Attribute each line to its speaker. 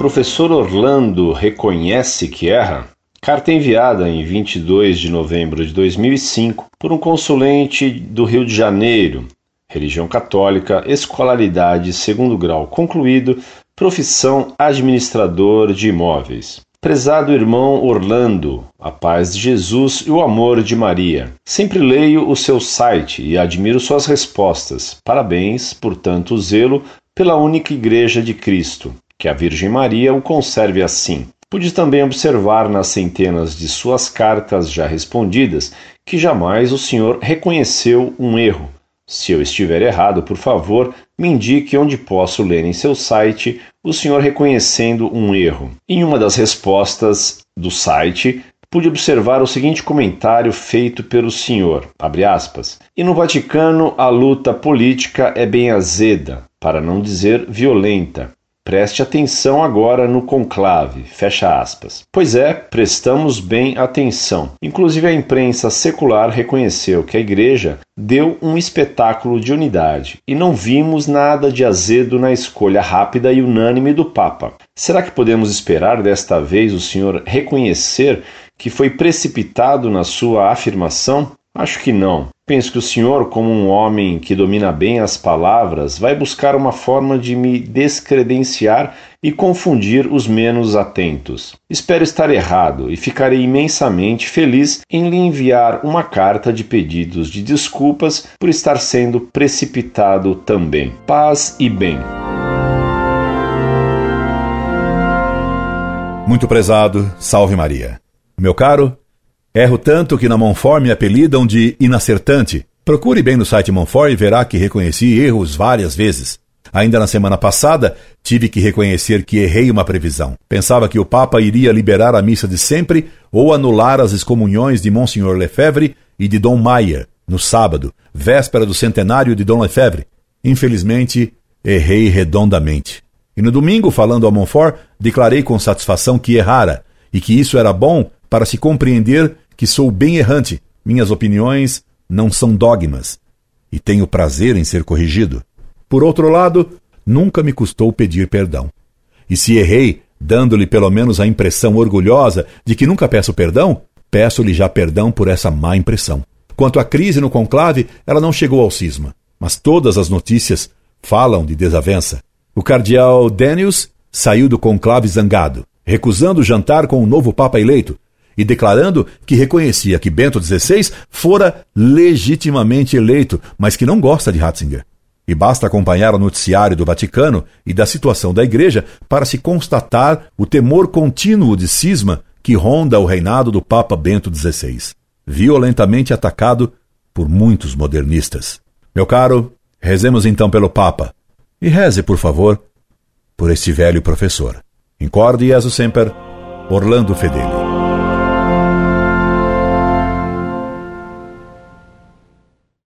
Speaker 1: professor Orlando reconhece que erra? Carta enviada em 22 de novembro de 2005 por um consulente do Rio de Janeiro, religião católica, escolaridade segundo grau concluído, profissão administrador de imóveis. Prezado irmão Orlando, a paz de Jesus e o amor de Maria. Sempre leio o seu site e admiro suas respostas. Parabéns por tanto zelo pela única Igreja de Cristo. Que a Virgem Maria o conserve assim. Pude também observar nas centenas de suas cartas já respondidas que jamais o senhor reconheceu um erro. Se eu estiver errado, por favor, me indique onde posso ler em seu site o senhor reconhecendo um erro. Em uma das respostas do site, pude observar o seguinte comentário feito pelo senhor, aspas, e no Vaticano a luta política é bem azeda, para não dizer violenta. Preste atenção agora no conclave, fecha aspas. Pois é, prestamos bem atenção. Inclusive a imprensa secular reconheceu que a igreja deu um espetáculo de unidade e não vimos nada de azedo na escolha rápida e unânime do Papa. Será que podemos esperar desta vez o senhor reconhecer que foi precipitado na sua afirmação? Acho que não. Penso que o senhor, como um homem que domina bem as palavras, vai buscar uma forma de me descredenciar e confundir os menos atentos. Espero estar errado e ficarei imensamente feliz em lhe enviar uma carta de pedidos de desculpas por estar sendo precipitado também. Paz e bem.
Speaker 2: Muito prezado, salve Maria. Meu caro, Erro tanto que na Monfort me apelidam de inacertante. Procure bem no site Monfort e verá que reconheci erros várias vezes. Ainda na semana passada, tive que reconhecer que errei uma previsão. Pensava que o Papa iria liberar a missa de sempre ou anular as excomunhões de Monsenhor Lefebvre e de Dom Maia, no sábado, véspera do centenário de Dom Lefebvre. Infelizmente, errei redondamente. E no domingo, falando a Monfort, declarei com satisfação que errara e que isso era bom para se compreender que sou bem errante, minhas opiniões não são dogmas, e tenho prazer em ser corrigido. Por outro lado, nunca me custou pedir perdão. E se errei, dando-lhe pelo menos a impressão orgulhosa de que nunca peço perdão, peço-lhe já perdão por essa má impressão. Quanto à crise no conclave, ela não chegou ao cisma, mas todas as notícias falam de desavença. O cardeal Daniels saiu do conclave zangado, recusando jantar com o novo Papa eleito, e declarando que reconhecia que Bento XVI fora legitimamente eleito, mas que não gosta de Ratzinger. E basta acompanhar o noticiário do Vaticano e da situação da Igreja para se constatar o temor contínuo de cisma que ronda o reinado do Papa Bento XVI, violentamente atacado por muitos modernistas. Meu caro, rezemos então pelo Papa. E reze, por favor, por este velho professor. Incorde Jesus Semper, Orlando Fedeli.